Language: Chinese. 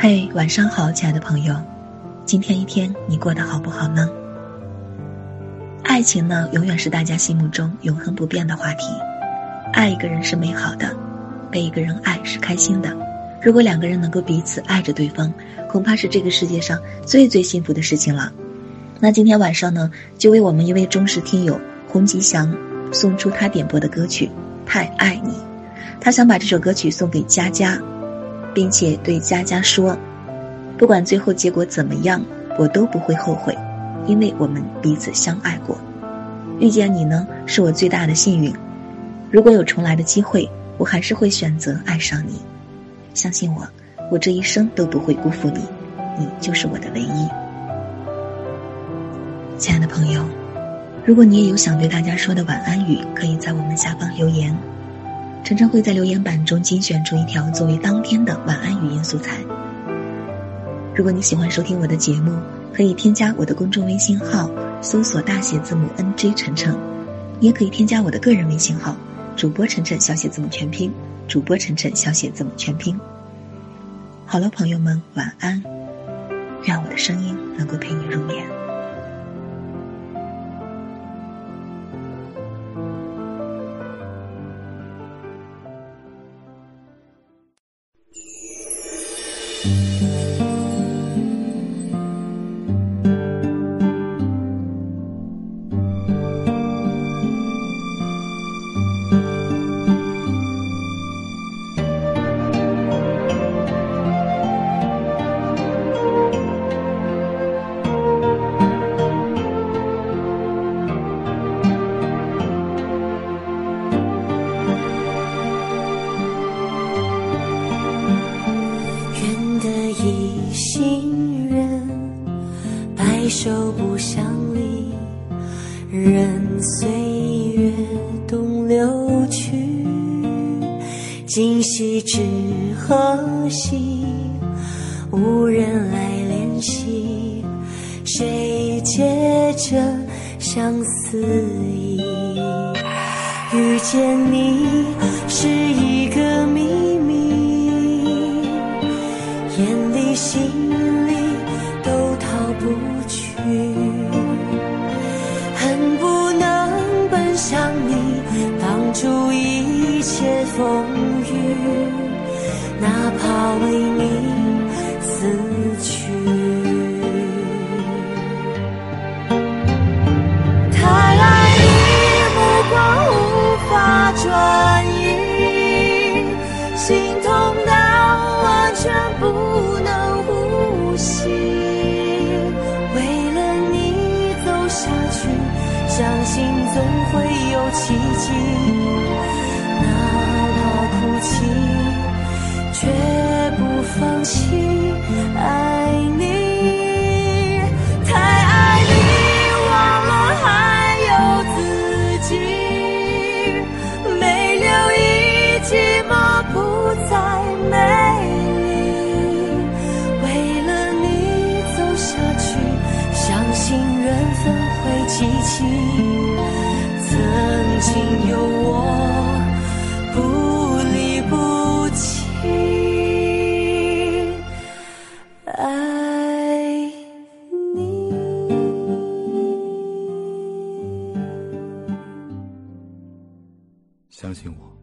嘿，晚上好，亲爱的朋友，今天一天你过得好不好呢？爱情呢，永远是大家心目中永恒不变的话题。爱一个人是美好的，被一个人爱是开心的。如果两个人能够彼此爱着对方，恐怕是这个世界上最最幸福的事情了。那今天晚上呢，就为我们一位忠实听友洪吉祥送出他点播的歌曲《太爱你》，他想把这首歌曲送给佳佳。并且对佳佳说：“不管最后结果怎么样，我都不会后悔，因为我们彼此相爱过。遇见你呢，是我最大的幸运。如果有重来的机会，我还是会选择爱上你。相信我，我这一生都不会辜负你，你就是我的唯一。”亲爱的朋友，如果你也有想对大家说的晚安语，可以在我们下方留言。晨晨会在留言板中精选出一条作为当天的晚安语音素材。如果你喜欢收听我的节目，可以添加我的公众微信号，搜索大写字母 N J 晨晨，也可以添加我的个人微信号，主播晨晨小写字母全拼，主播晨晨小写字母全拼。好了，朋友们，晚安，愿我的声音能够陪你入 白首不相离，任岁月东流去。今夕知何夕？无人来怜惜，谁解这相思意？遇见你是恨不能奔向你，挡住一切风雨，哪怕为你死去。下去相信总会有奇迹，怎会记起曾经有我不离不弃爱你相信我。